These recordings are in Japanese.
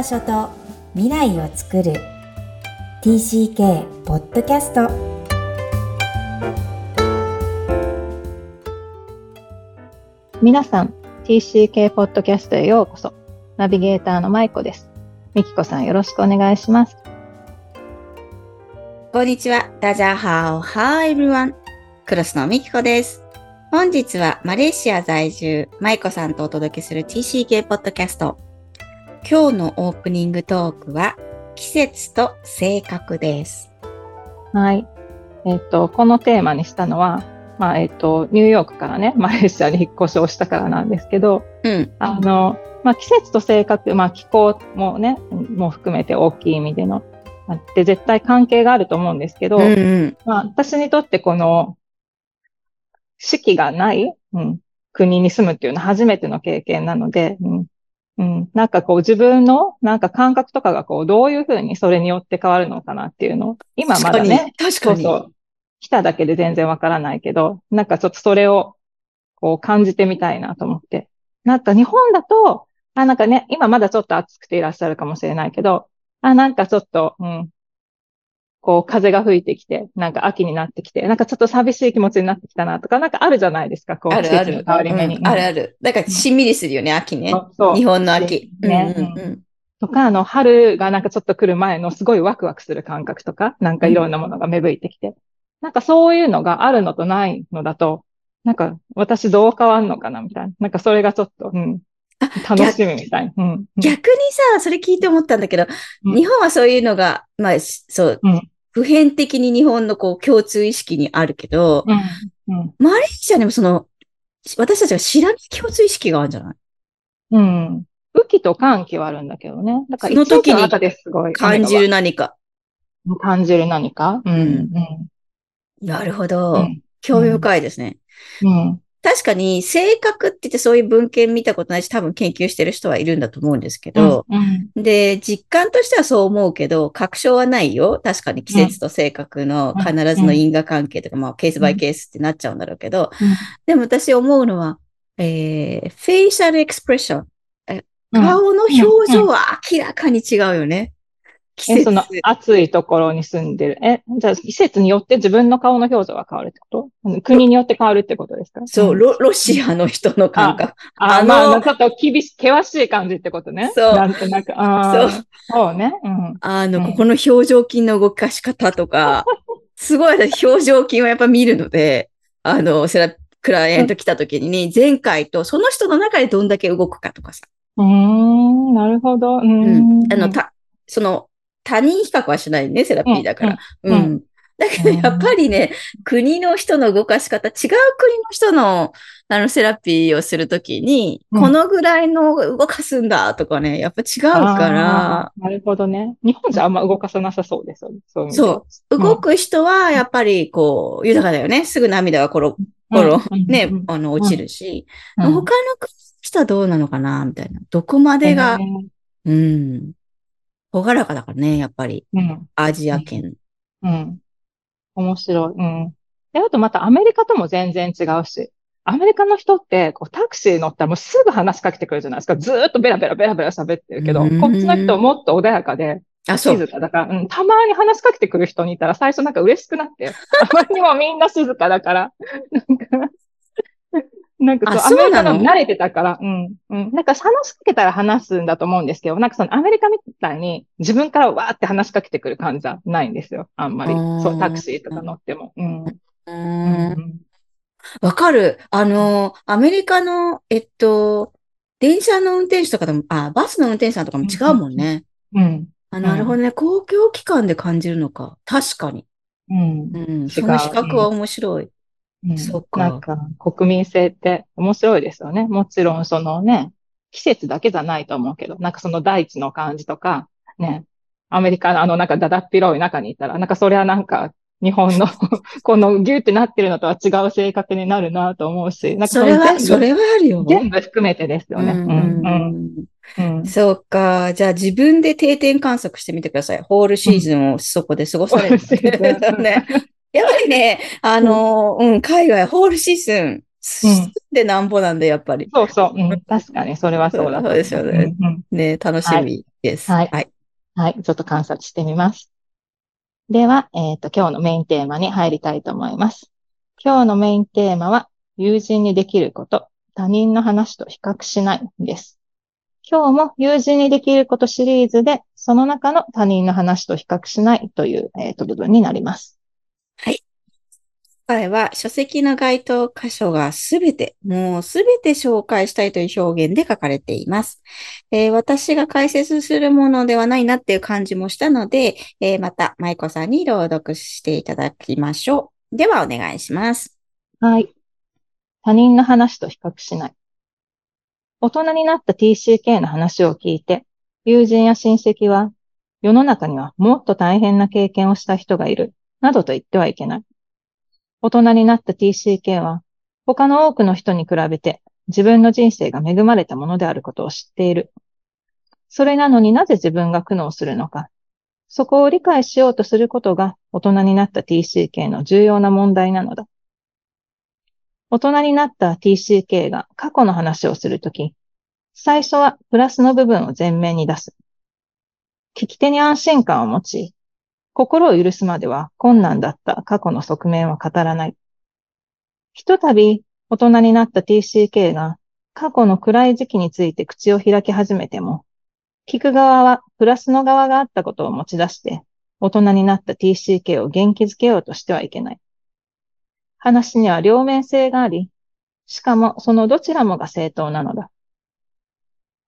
場所と未来を作る TCK ポッドキャスト皆さん TCK ポッドキャストへようこそナビゲーターのまいこですみきこさんよろしくお願いしますこんにちは。ダジャハオハーエブワン。クロスのみきこです。本日はマレーシア在住、マイコさんとお届けする TCK ポッドキャスト。今日のオープニングトークは、季節と性格です。はいえっ、とこのテーマにしたのはまあえっ、とニューヨークからね マレーシアに引っ越しをしたからなんですけどうん。あの、まあ、季節と性格、まあ、気候もね、も含めて大きい意味での、あって絶対関係があると思うんですけど、うんうん。まあ、私にとってこの、四季がない、うん、国に住むっていうのは初めての経験なので、うん、うん、なんかこう自分のなんか感覚とかがこうどういうふうにそれによって変わるのかなっていうの。を、今まだね、確かに。そうそう。来ただけで全然わからないけど、なんかちょっとそれをこう感じてみたいなと思って。なんか日本だと、あ、なんかね、今まだちょっと暑くていらっしゃるかもしれないけど、あ、なんかちょっと、うん、こう風が吹いてきて、なんか秋になってきて、なんかちょっと寂しい気持ちになってきたなとか、なんかあるじゃないですか、こうあるある季節の。変わり目に。うんあるある。だから、しんみりするよね、秋ね。そう日本の秋。ねうんうんうんとか、あの、春がなんかちょっと来る前のすごいワクワクする感覚とか、なんかいろんなものが芽吹いてきて、なんかそういうのがあるのとないのだと、なんか私どう変わんのかなみたいな。なんかそれがちょっと、うん、楽しみみたいな。うん。うん逆にさ、それ聞いて思ったんだけど、うん日本はそういうのが、まあ、しそう、うん普遍的に日本のこう共通意識にあるけど。マレーシアにもその、私たちが知らない共通意識があるんじゃない？うん。雨季と寒季はあるんだけどね。だからその時に感じる何か。感じる何か？うん。うん。なるほど。うん興味深いですね。うん。確かに、性格って言ってそういう文献見たことないし、多分研究してる人はいるんだと思うんですけど、うん。で、実感としてはそう思うけど、確証はないよ。確かに季節と性格のうん必ずの因果関係とか、まあ、ケースバイケースってなっちゃうんだろうけど、うんでも私思うのは、えー、フェイシャルエクスプレッション。顔の表情は明らかに違うよね。季え、節そ。の暑いところに住んでる。え、じゃあ季節によって自分の顔の表情が変わるってこと？うん国によって変わるってことですか？そう、んロ、ロシアの人の感覚。あ、あのまあ、ちょっと厳しい、険しい感じってことね。そうなんとなく。そう。そうね。うん。あの、うんここの表情筋の動かし方とか、すごい私表情筋をやっぱ見るので、あの、セラ、クライアント来た時に、前回とその人の中でどんだけ動くかとかさ。うーん、なるほど。うん。あの、た、その、他人比較はしないね、セラピーだから。うん。だけど、やっぱりね、国の人の動かし方、違う国の人の、あの、セラピーをするときに、うんこのぐらいの動かすんだとかね、やっぱ違うから、なるほどね。日本じゃあんま動かさなさそうですよね。そうそう。動く人は、やっぱり、こう、豊かだよね。すぐ涙がころ、ころ、うんねうん、あの、落ちるし、うん他の国の人はどうなのかな、みたいな。どこまでがうん。ほがらかだからね、やっぱり、うん。アジア圏。うん。面白い。うん。で、あとまたアメリカとも全然違うし、アメリカの人って、こう、タクシー乗ったらもうすぐ話しかけてくるじゃないですか。ずーっとベラベラベラベラ喋ってるけど、うんこっちの人もっと穏やかで、あ、そう。静かだから、うん、たまに話しかけてくる人にいたら最初なんか嬉しくなって、あまりにもみんな静かだから、なんか、なんかあそう、アメリカのの慣れてたから、うん、うん。なんか話しかけたら話すんだと思うんですけど、なんかそのアメリカみたいに自分からわーって話しかけてくる感じじゃないんですよ。あんまり。そう、タクシーとか乗っても。うん。うんん。わかる。あの、アメリカの、えっと、電車の運転手とかでも、あ、バスの運転手さんとかも違うもんね。うん。あ、なるほどね。公共機関で感じるのか。確かに。うん。うん。その比較は面白い。うんそうかなんか、国民性って面白いですよね。もちろん、そのね、季節だけじゃないと思うけど、なんかその大地の感じとか、ね、アメリカのあのなんかだだっ広い中にいたら、なんかそれはなんか、日本の このギューってなってるのとは違う性格になるなと思うし、なんかそれは、それはあるよ。全部含めてですよね。ううんん、うん、うん。そうか。じゃあ自分で定点観測してみてください。ホールシーズンをそこで過ごされる。ね。やっぱりね、あの、うん、海外、ホールシーズン、でなんぼなんで、やっぱり。そうそう、うん、確かにそれはそうだそうですよねうんうんね、楽しみ。です。はいはい。はい。ちょっと観察してみます。では、えっと、今日のメインテーマに入りたいと思います。今日のメインテーマは、友人にできること、他人の話と比較しないです。今日も友人にできることシリーズで、その中の他人の話と比較しないという、えっと、部分になります。今回は書籍の該当箇所がすべて、もうすべて紹介したいという表現で書かれています。えー私が解説するものではないなっていう感じもしたので、えーまた舞子さんに朗読していただきましょう。ではお願いします。はい。他人の話と比較しない。大人になった TCK の話を聞いて、友人や親戚は、世の中にはもっと大変な経験をした人がいる、などと言ってはいけない。大人になった TCK は、他の多くの人に比べて自分の人生が恵まれたものであることを知っている。それなのになぜ自分が苦悩するのか。そこを理解しようとすることが大人になった TCK の重要な問題なのだ。大人になった TCK が過去の話をするとき、最初はプラスの部分を前面に出す。聞き手に安心感を持ち、心を許すまでは困難だった過去の側面は語らない。ひとたび大人になった TCK が過去の暗い時期について口を開き始めても、聞く側はプラスの側があったことを持ち出して、大人になった TCK を元気づけようとしてはいけない。話には両面性があり、しかもそのどちらもが正当なのだ。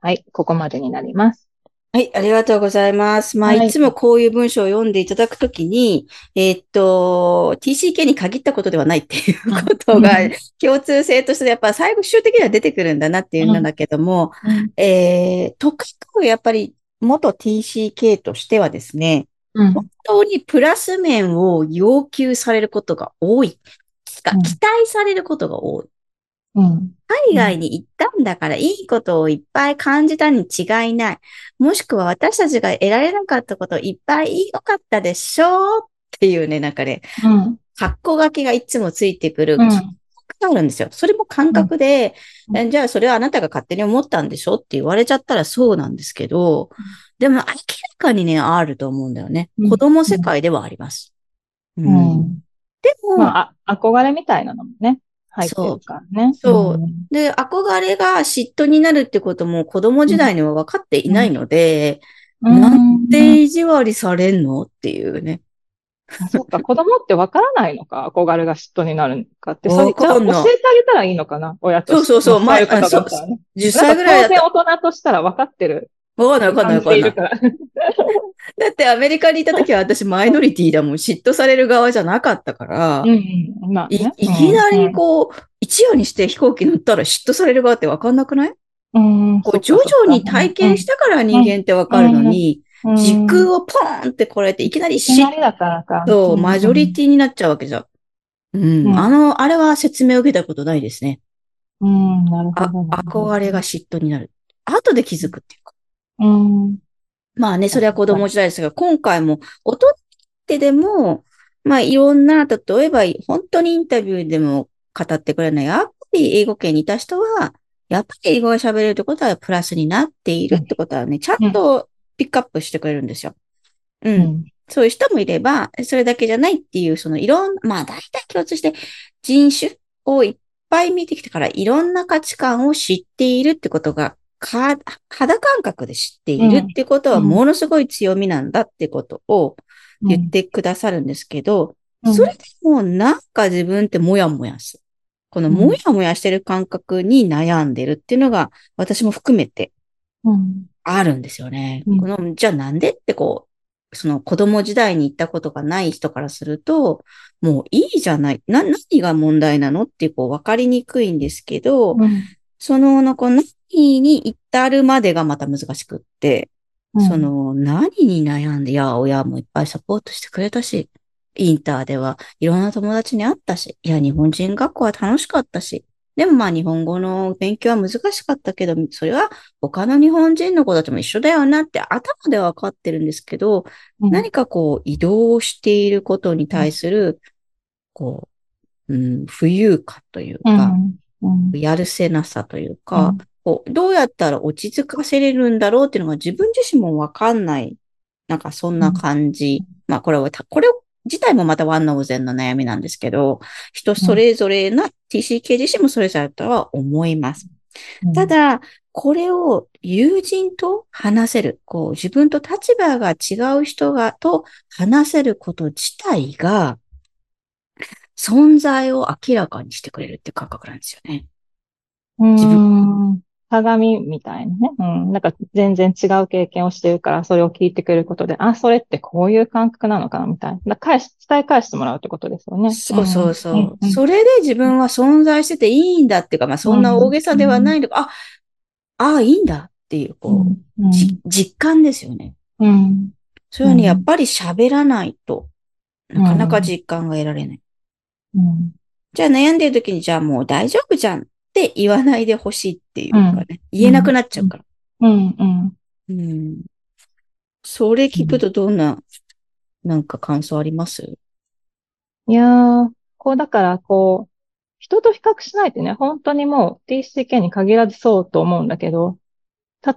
はい、ここまでになります。はい、ありがとうございます。まあ、はいいつもこういう文章を読んでいただくときに、えーっと、TCK に限ったことではないっていうことがうん共通性としてやっぱ最後終的には出てくるんだなっていうんだけども、えー、とかくやっぱり元 TCK としてはですね、うん本当にプラス面を要求されることが多い。期待されることが多い。うん。海外に行ったんだからいいことをいっぱい感じたに違いない。もしくは私たちが得られなかったこといっぱい良かったでしょうっていうね、なんかね、うん。格好書きがいつもついてくるあるんですよ。それも感覚で、うんえじゃあそれはあなたが勝手に思ったんでしょって言われちゃったらそうなんですけど、でも明らかにね、あると思うんだよね。うん子供世界ではあります。ううん。でも、まあ、あ憧れみたいなのもね、入ってるからね。そうそで、憧れが嫉妬になるってことも子供時代には分かっていないので、うん。なんで意地悪りされんのっていうね。あそっか、子供ってわからないのか、憧れが嫉妬になるのかって。それわかんないじゃあ教えてあげたらいいのかな、親として。そうそうそうまあそういうことだったらね。10歳ぐらい当然大人としたら分かってる。わかんないわかんないわかんない。だってアメリカにいた時は私マイノリティだもん。嫉妬される側じゃなかったから、うんうん。まあいね。いきなりこう、一夜にして飛行機乗ったら嫉妬される側ってわかんなくない？うん、うんこう徐々に体験したから人間ってわかるのに、時空ををポーンってこられていきなり嫉。妬、んマジョリティになっちゃうわけじゃん。うん。うんあの、あれは説明を受けたことないですね。うん、なるほあど。憧れが嫉妬になる。後で気づくっていうか。うん。まあね、それは子供時代ですが、今回も、大人ってでも、まあいろんな、例えば、本当にインタビューでも語ってくれない、やっぱり英語圏にいた人は、やっぱり英語が喋れるってことはプラスになっているってことはね、ちゃんとピックアップしてくれるんですよ。う。うんん。そういう人もいれば、それだけじゃないっていう、そのいろんな、まあ大体共通して人種をいっぱい見てきてからいろんな価値観を知っているってことが、か肌感覚で知っているってことはうんものすごい強みなんだってことを言ってくださるんですけど、うんそれでもなんか自分ってもやもやする。このもやもやしてる感覚に悩んでるっていうのが私も含めてうん。あるんですよね。うんこの、じゃあなんでってこう、その子供時代に行ったことがない人からすると、もういいじゃない。な、何が問題なのってこう分かりにくいんですけど、うんその、のこう何に至るまでがまた難しくって、うん。そ、の何に悩んで、いや、親もいっぱいサポートしてくれたし、インターではいろんな友達に会ったし、いや、日本人学校は楽しかったし、でもまあ日本語の勉強は難しかったけど、それは他の日本人の子たちも一緒だよなって頭では分かってるんですけど、うん。何かこう移動していることに対する、こう、うん、浮遊感といううん。か、うん。やるせなさというか、こう、どうやったら落ち着かせれるんだろうっていうのが自分自身もわかんない。なんかそんな感じ。まあこれは、これ自体もまたワンノーゼンの悩みなんですけど、人それぞれな TCK 自身もそれぞれだとは思います。ただ、これを友人と話せる、こう自分と立場が違う人がと話せること自体が、存在を明らかにしてくれるって感覚なんですよね。自分。鏡みたいなね。うん。なんか全然違う経験をしてるから、それを聞いてくれることで、あ、それってこういう感覚なのかなみたいな。返し、伝え返してもらうってことですよね。そうそうそう。うんうん、それで自分は存在してていいんだっていうか、まあそんな大げさではないのか、うん、あ、ああ、いいんだっていう、こう、うん実感ですよね。うん。そういうふうにやっぱり喋らないと、なかなか実感が得られない。うん、じゃあ悩んでる時に、じゃあもう大丈夫じゃんって言わないでほしいっていうかね、うん、言えなくなっちゃうから。うん、うん、うん。それ聞くとどんな、なんか感想あります？いやー、こうだからこう、人と比較しないってね、本当にもう TCK に限らずそうと思うんだけど、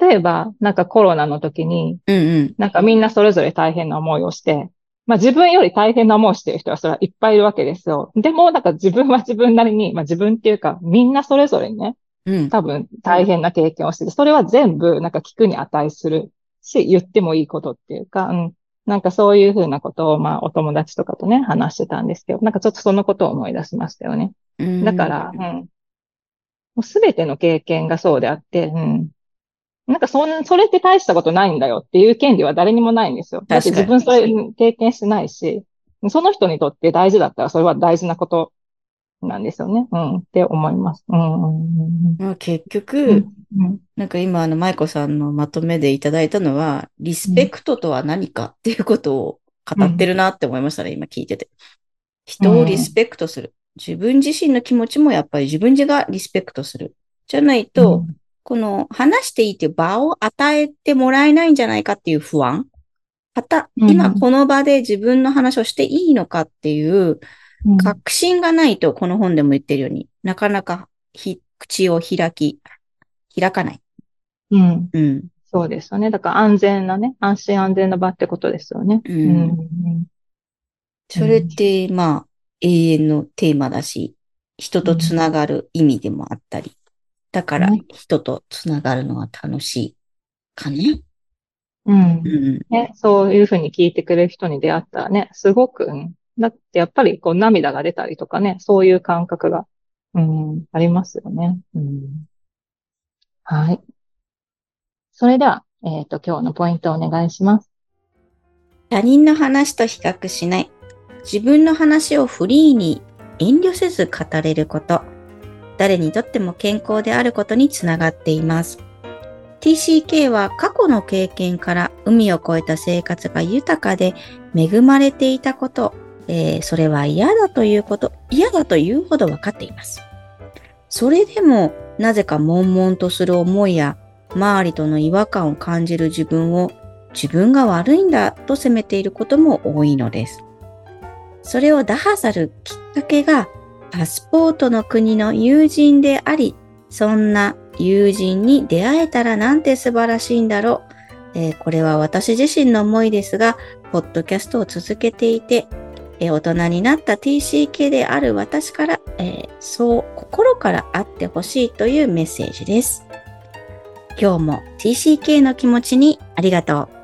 例えば、なんかコロナの時に、うんうん、なんかみんなそれぞれ大変な思いをして、まあ自分より大変な思いをしている人はそれはいっぱいいるわけですよ。でも、なんか自分は自分なりに、まあ自分っていうか、みんなそれぞれね、うん、多分大変な経験をしてて、それは全部なんか聞くに値するし、言ってもいいことっていうか、うん。なんかそういうふうなことを、まあお友達とかとね、話してたんですけど、なんかちょっとそのことを思い出しましたよね。うん、だから、うん。すべての経験がそうであって、うん。なんかそん、それって大したことないんだよっていう権利は誰にもないんですよ。だって自分それ経験してないし、その人にとって大事だったらそれは大事なことなんですよね。うん、って思います。うん、まあ、結局、うん、なんか今、あの、舞子さんのまとめでいただいたのは、リスペクトとは何かっていうことを語ってるなって思いましたね、今聞いてて。人をリスペクトする。自分自身の気持ちもやっぱり自分自がリスペクトする。じゃないと、この話していいという場を与えてもらえないんじゃないかっていう不安。また、今この場で自分の話をしていいのかっていう確信がないと、この本でも言ってるように、なかなか口を開き、開かない。うん。うん。そうですよね。だから安全なね、安心安全な場ってことですよね。うん。うん、それって、まあ、永遠のテーマだし、人とつながる意味でもあったり。だから、人とつながるのは楽しいかね。うん。うん、ね、そういうふうに聞いてくれる人に出会ったらね、すごく、うん、だってやっぱりこう涙が出たりとかね、そういう感覚が、うん、ありますよね。うん、はい。それでは、えっ、ー、と、今日のポイントをお願いします。他人の話と比較しない。自分の話をフリーに遠慮せず語れること。誰にとっても健康であることにつながっています。TCK は過去の経験から海を越えた生活が豊かで恵まれていたこと、えー、それは嫌だということ、嫌だというほど分かっています。それでもなぜか悶々とする思いや周りとの違和感を感じる自分を自分が悪いんだと責めていることも多いのです。それを打破するきっかけがパスポートの国の友人であり、そんな友人に出会えたらなんて素晴らしいんだろう。えー、これは私自身の思いですが、ポッドキャストを続けていて、えー、大人になった TCK である私から、えー、そう心からあってほしいというメッセージです。今日も TCK の気持ちにありがとう。